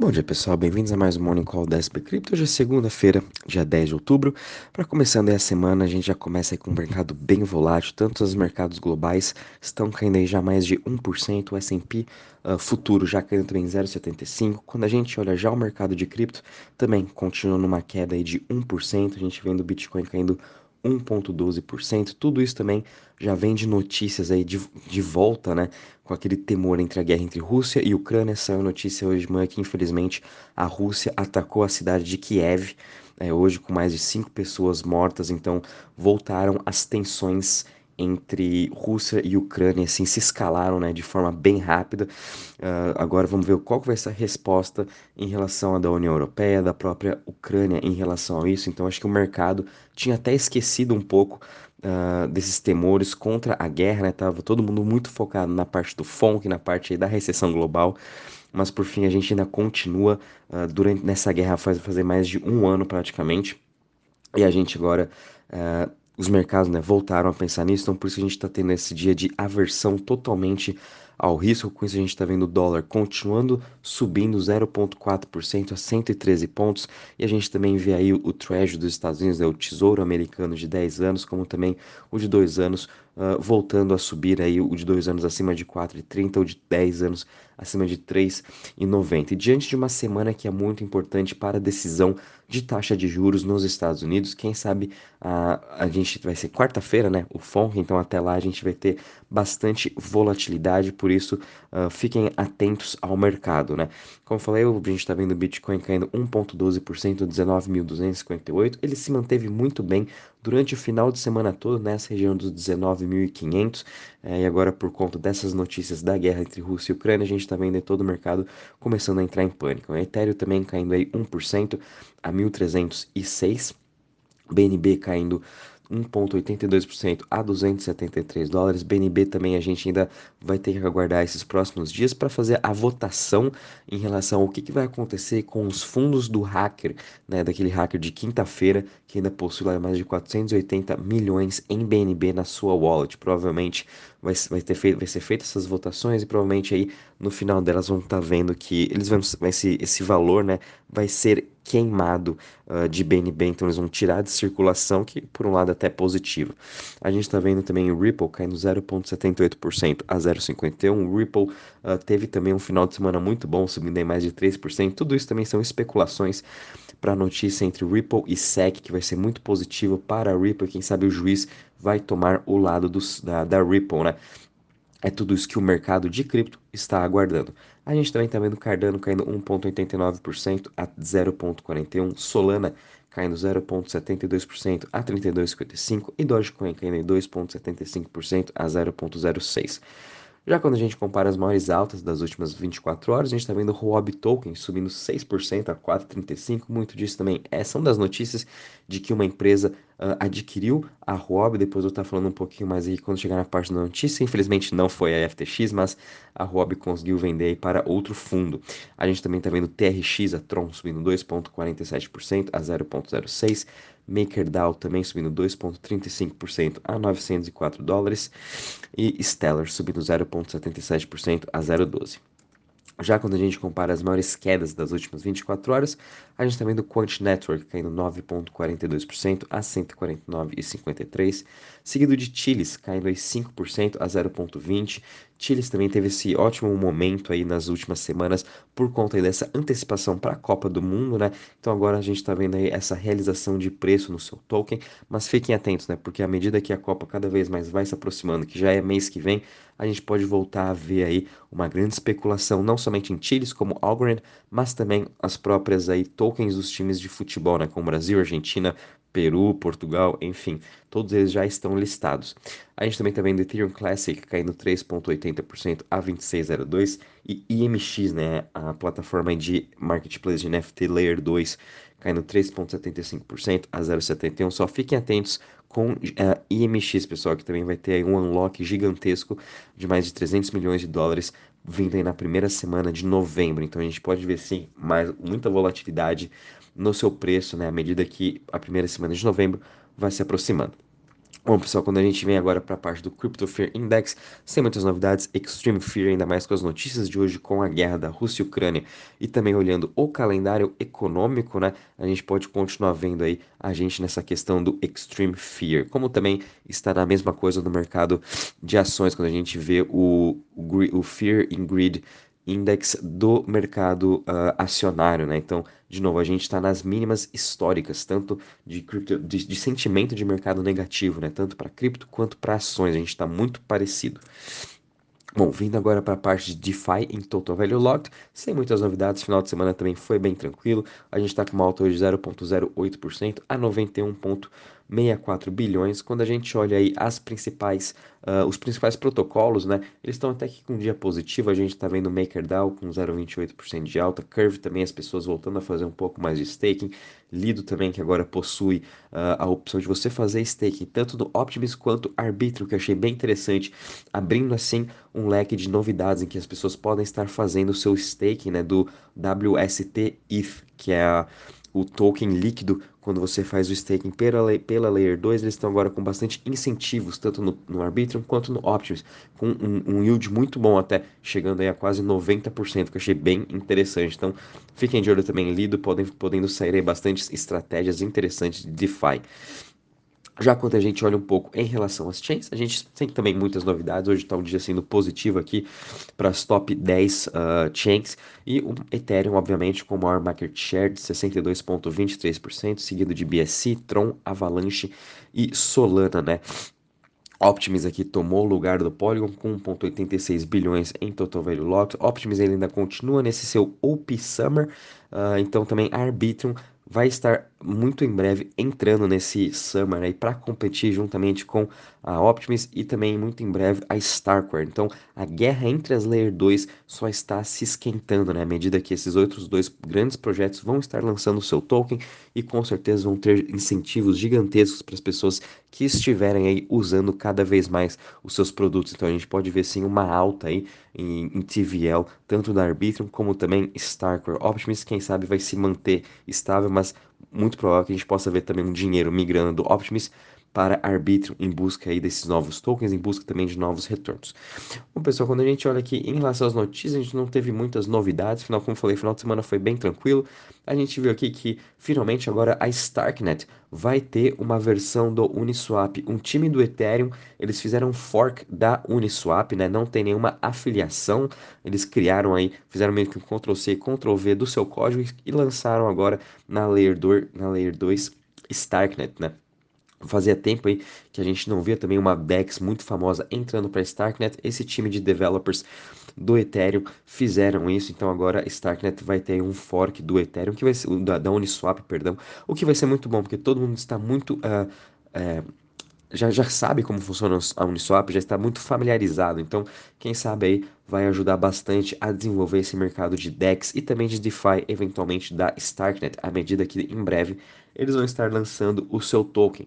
Bom dia pessoal, bem-vindos a mais um Morning Call da SP Crypto. Hoje é segunda-feira, dia 10 de outubro. Para começando aí a semana, a gente já começa com um mercado bem volátil. Tanto os mercados globais estão caindo aí já mais de 1%, o S&P uh, futuro já caindo também 0,75%. Quando a gente olha já o mercado de cripto, também continua numa queda aí de 1%. A gente vendo o Bitcoin caindo 1,12%. Tudo isso também já vem de notícias aí de, de volta, né? Com aquele temor entre a guerra entre Rússia e Ucrânia. Saiu notícia hoje de manhã que, infelizmente, a Rússia atacou a cidade de Kiev, é, hoje com mais de cinco pessoas mortas. Então, voltaram as tensões entre Rússia e Ucrânia assim se escalaram né, de forma bem rápida. Uh, agora vamos ver qual vai ser a resposta em relação à da União Europeia, da própria Ucrânia em relação a isso. Então acho que o mercado tinha até esquecido um pouco uh, desses temores contra a guerra, né? Todo mundo muito focado na parte do FONC, na parte da recessão global. Mas por fim a gente ainda continua uh, durante nessa guerra faz fazer mais de um ano praticamente. E a gente agora uh, os mercados né, voltaram a pensar nisso, então por isso a gente está tendo esse dia de aversão totalmente ao risco. Com isso, a gente está vendo o dólar continuando subindo 0,4% a 113 pontos. E a gente também vê aí o Treasury dos Estados Unidos, né, o Tesouro Americano de 10 anos, como também o de 2 anos, uh, voltando a subir aí o de 2 anos acima de 4,30, o de 10 anos acima de 3,90. E diante de uma semana que é muito importante para a decisão de taxa de juros nos Estados Unidos. Quem sabe a, a gente vai ser quarta-feira, né? O FONC, então até lá a gente vai ter bastante volatilidade, por isso uh, fiquem atentos ao mercado, né? Como eu falei, a gente está vendo o Bitcoin caindo 1,12%, 19.258. Ele se manteve muito bem durante o final de semana todo nessa região dos 19.500 é, e agora por conta dessas notícias da guerra entre Rússia e Ucrânia a gente está vendo todo o mercado começando a entrar em pânico. O Ethereum também caindo aí 1% a 1.306, BNB caindo 1,82% a 273 dólares. BNB também a gente ainda vai ter que aguardar esses próximos dias para fazer a votação em relação ao que, que vai acontecer com os fundos do hacker, né, daquele hacker de quinta-feira que ainda possui mais de 480 milhões em BNB na sua wallet. Provavelmente vai, vai, ter feito, vai ser feitas essas votações e provavelmente aí no final delas vão estar tá vendo que eles vão, esse, esse valor, né, vai ser queimado uh, de BNB, então eles vão tirar de circulação, que por um lado é até positivo. A gente está vendo também o Ripple caindo 0,78% a 0,51%. O Ripple uh, teve também um final de semana muito bom, subindo em mais de 3%. Tudo isso também são especulações para a notícia entre Ripple e SEC, que vai ser muito positivo para a Ripple. Quem sabe o juiz vai tomar o lado dos, da, da Ripple, né? É tudo isso que o mercado de cripto está aguardando. A gente também está vendo Cardano caindo 1,89% a 0,41%, Solana caindo 0,72% a 32,55% e Dogecoin caindo 2,75% a 0,06%. Já quando a gente compara as maiores altas das últimas 24 horas, a gente está vendo o Huobi Token subindo 6% a 4,35%. Muito disso também é, são das notícias de que uma empresa uh, adquiriu a Huobi. Depois eu estar falando um pouquinho mais aí quando chegar na parte da notícia. Infelizmente não foi a FTX, mas a Huobi conseguiu vender para outro fundo. A gente também está vendo TRX, a Tron, subindo 2,47% a 0,06%. MakerDAO também subindo 2,35% a 904 dólares e Stellar subindo 0,77% a 0,12. Já quando a gente compara as maiores quedas das últimas 24 horas, a gente está vendo Quant Network caindo 9,42% a 149,53%, seguido de Chiles caindo aí 5% a 0,20%. Chiles também teve esse ótimo momento aí nas últimas semanas por conta dessa antecipação para a Copa do Mundo, né? Então agora a gente está vendo aí essa realização de preço no seu token, mas fiquem atentos, né? Porque à medida que a Copa cada vez mais vai se aproximando, que já é mês que vem, a gente pode voltar a ver aí uma grande especulação, não somente em Chiles como Algorand, mas também as próprias aí tokens dos times de futebol, né? Como Brasil, Argentina, Peru, Portugal, enfim, todos eles já estão listados. A gente também está vendo Ethereum Classic caindo 3,80% a 26,02 e IMX, né, a plataforma de marketplace de NFT Layer 2, caindo 3,75% a 0,71. Só fiquem atentos com a eh, IMX, pessoal, que também vai ter um unlock gigantesco de mais de 300 milhões de dólares vindo aí na primeira semana de novembro. Então a gente pode ver sim mais muita volatilidade no seu preço, né, à medida que a primeira semana de novembro vai se aproximando. Bom, pessoal, quando a gente vem agora para a parte do Crypto Fear Index, sem muitas novidades, Extreme Fear, ainda mais com as notícias de hoje com a guerra da Rússia e Ucrânia, e também olhando o calendário econômico, né, a gente pode continuar vendo aí a gente nessa questão do Extreme Fear, como também está na mesma coisa no mercado de ações, quando a gente vê o, o, Fear in Greed index do mercado uh, acionário, né? Então, de novo, a gente está nas mínimas históricas, tanto de, cripto, de, de, sentimento de mercado negativo, né? Tanto para cripto quanto para ações, a gente está muito parecido. Bom, vindo agora para a parte de DeFi em Total Value Locked, sem muitas novidades, final de semana também foi bem tranquilo. A gente está com uma alta hoje de 0,08% a 91,64 bilhões. Quando a gente olha aí as principais, uh, os principais protocolos, né, eles estão até que com um dia positivo. A gente está vendo MakerDAO com 0,28% de alta, Curve também as pessoas voltando a fazer um pouco mais de staking, Lido também que agora possui uh, a opção de você fazer staking tanto no Optimus quanto Arbitrum, que eu achei bem interessante, abrindo assim um leque de novidades em que as pessoas podem estar fazendo o seu staking, né, do WST ETH, que é a o token líquido quando você faz o staking pela, pela Layer 2, eles estão agora com bastante incentivos, tanto no, no Arbitrum quanto no Optimus, com um, um, yield muito bom até, chegando aí a quase 90%, que eu achei bem interessante. Então, fiquem de olho também, Lido, podem, podendo sair aí bastante estratégias interessantes de DeFi. Já quando a gente olha um pouco em relação às chains, a gente tem também muitas novidades. Hoje está um dia sendo positivo aqui para as top 10 uh, chains. E o Ethereum, obviamente, com o maior market share de 62,23%, seguido de BSC, Tron, Avalanche e Solana, né? Optimus aqui tomou o lugar do Polygon com 1,86 bilhões em total value locked. Optimus ainda continua nesse seu OP Summer, uh, então também Arbitrum vai estar muito em breve entrando nesse Summer aí para competir juntamente com a Optimus e também muito em breve a Starkware. Então a guerra entre as Layer 2 só está se esquentando, né? À medida que esses outros dois grandes projetos vão estar lançando o seu token e com certeza vão ter incentivos gigantescos para as pessoas que estiverem aí usando cada vez mais os seus produtos. Então a gente pode ver sim uma alta aí em, em TVL, tanto da Arbitrum como também Starkware. Optimus, quem sabe, vai se manter estável, mas muito provável que a gente possa ver também um dinheiro migrando do Optimus para arbítrio em busca aí desses novos tokens, em busca também de novos retornos. Bom, pessoal, quando a gente olha aqui em relação às notícias, a gente não teve muitas novidades, afinal, como falei, final de semana foi bem tranquilo. A gente viu aqui que finalmente agora a Starknet vai ter uma versão do Uniswap, um time do Ethereum, eles fizeram um fork da Uniswap, né? Não tem nenhuma afiliação, eles criaram aí, fizeram meio que um Ctrl C, Ctrl V do seu código e lançaram agora na Layer 2, na Layer 2 Starknet, né? Fazia tempo aí que a gente não via também uma DEX muito famosa entrando para Starknet. Esse time de developers do Ethereum fizeram isso, então agora Starknet vai ter um fork do Ethereum, que vai ser, da, da Uniswap, perdão, o que vai ser muito bom, porque todo mundo está muito uh, uh, já, já sabe como funciona a Uniswap, já está muito familiarizado. Então, quem sabe aí vai ajudar bastante a desenvolver esse mercado de DEX e também de DeFi, eventualmente da Starknet, à medida que em breve eles vão estar lançando o seu token.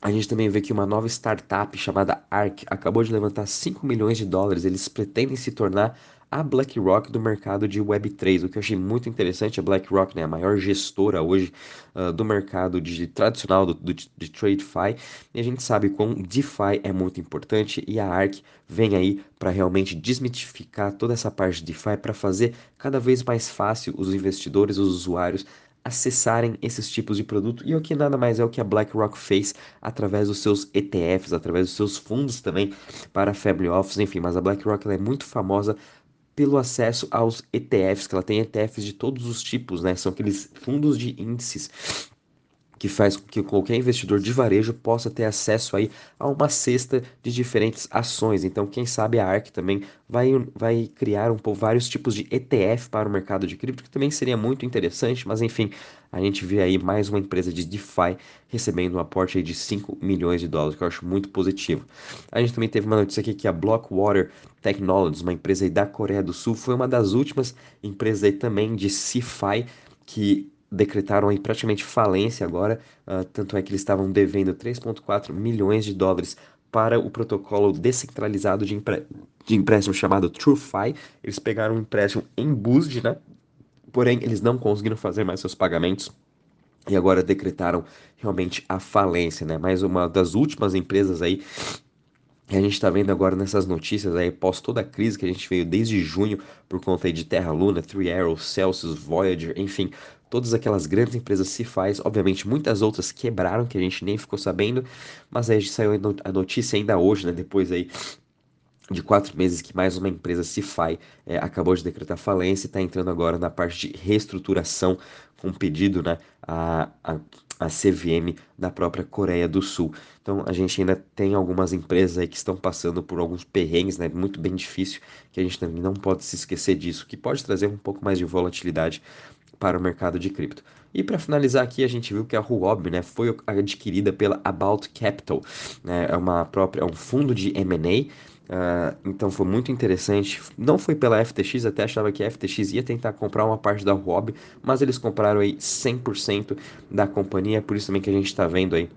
A gente também vê que uma nova startup chamada ARK acabou de levantar 5 milhões de dólares. Eles pretendem se tornar a BlackRock do mercado de Web3, o que eu achei muito interessante. A BlackRock né, a maior gestora hoje uh, do mercado de, tradicional do, do, de TradeFi, e a gente sabe quão DeFi é muito importante e a ARK vem aí para realmente desmitificar toda essa parte de DeFi para fazer cada vez mais fácil os investidores, os usuários acessarem esses tipos de produto. E o que nada mais é o que a BlackRock fez através dos seus ETFs, através dos seus fundos também para family office, enfim, mas a BlackRock é muito famosa pelo acesso aos ETFs, que ela tem ETFs de todos os tipos, né? São aqueles fundos de índices que faz com que qualquer investidor de varejo possa ter acesso aí a uma cesta de diferentes ações. Então, quem sabe a ARK também vai, vai criar um vários tipos de ETF para o mercado de cripto, que também seria muito interessante, mas enfim, a gente vê aí mais uma empresa de DeFi recebendo um aporte de 5 milhões de dólares, que eu acho muito positivo. A gente também teve uma notícia aqui que a Blockwater Technologies, uma empresa da Coreia do Sul, foi uma das últimas empresas aí também de CeFi que decretaram aí praticamente falência agora, uh, tanto é que eles estavam devendo 3,4 milhões de dólares para o protocolo descentralizado de, de empréstimo chamado TrueFi. Eles pegaram um empréstimo em BUSD, né? Porém, eles não conseguiram fazer mais seus pagamentos. e agora decretaram realmente a falência, né? Mais uma das últimas empresas aí que a gente está vendo agora nessas notícias aí, pós toda a crise que a gente veio desde junho por conta aí de Terra Luna, Three Arrows, Celsius, Voyager, enfim, todas aquelas grandes empresas se faz, obviamente muitas outras quebraram que a gente nem ficou sabendo, mas aí saiu a notícia ainda hoje, né? Depois aí de quatro meses que mais uma empresa Cifai é, acabou de decretar falência e está entrando agora na parte de reestruturação com pedido né, a, a, a CVM da própria Coreia do Sul. Então a gente ainda tem algumas empresas aí que estão passando por alguns perrengues, né, muito bem difícil, que a gente também não pode se esquecer disso, que pode trazer um pouco mais de volatilidade para o mercado de cripto. E para finalizar aqui, a gente viu que a Huobi né, foi adquirida pela About Capital, né, é uma própria, é um fundo de M&A Uh, então foi muito interessante. Não foi pela FTX, até achava que a FTX ia tentar comprar uma parte da Huobi, mas eles compraram aí 100% da companhia, por isso também que a gente está vendo aí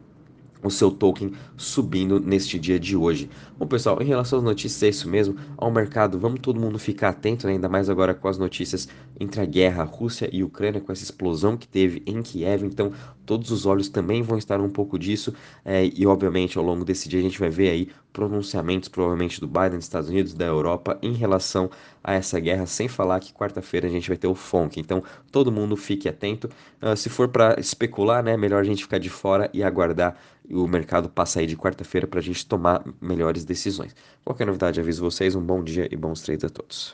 o seu token subindo neste dia de hoje. Bom, pessoal, em relação às notícias, é isso mesmo. Ao mercado, vamos todo mundo ficar atento, né? ainda mais agora com as notícias entre a guerra Rússia e Ucrânia, com essa explosão que teve em Kiev. Então, todos os olhos também vão estar um pouco disso. É, e, obviamente, ao longo desse dia, a gente vai ver aí pronunciamentos, provavelmente do Biden, dos Estados Unidos, da Europa, em relação a essa guerra, sem falar que quarta-feira a gente vai ter o FONC. Então, todo mundo fique atento. Uh, se for para especular, né, melhor a gente ficar de fora e aguardar o mercado passar aí de quarta-feira para a gente tomar melhores decisões. Qualquer novidade, aviso vocês. Um bom dia e bons trades a todos.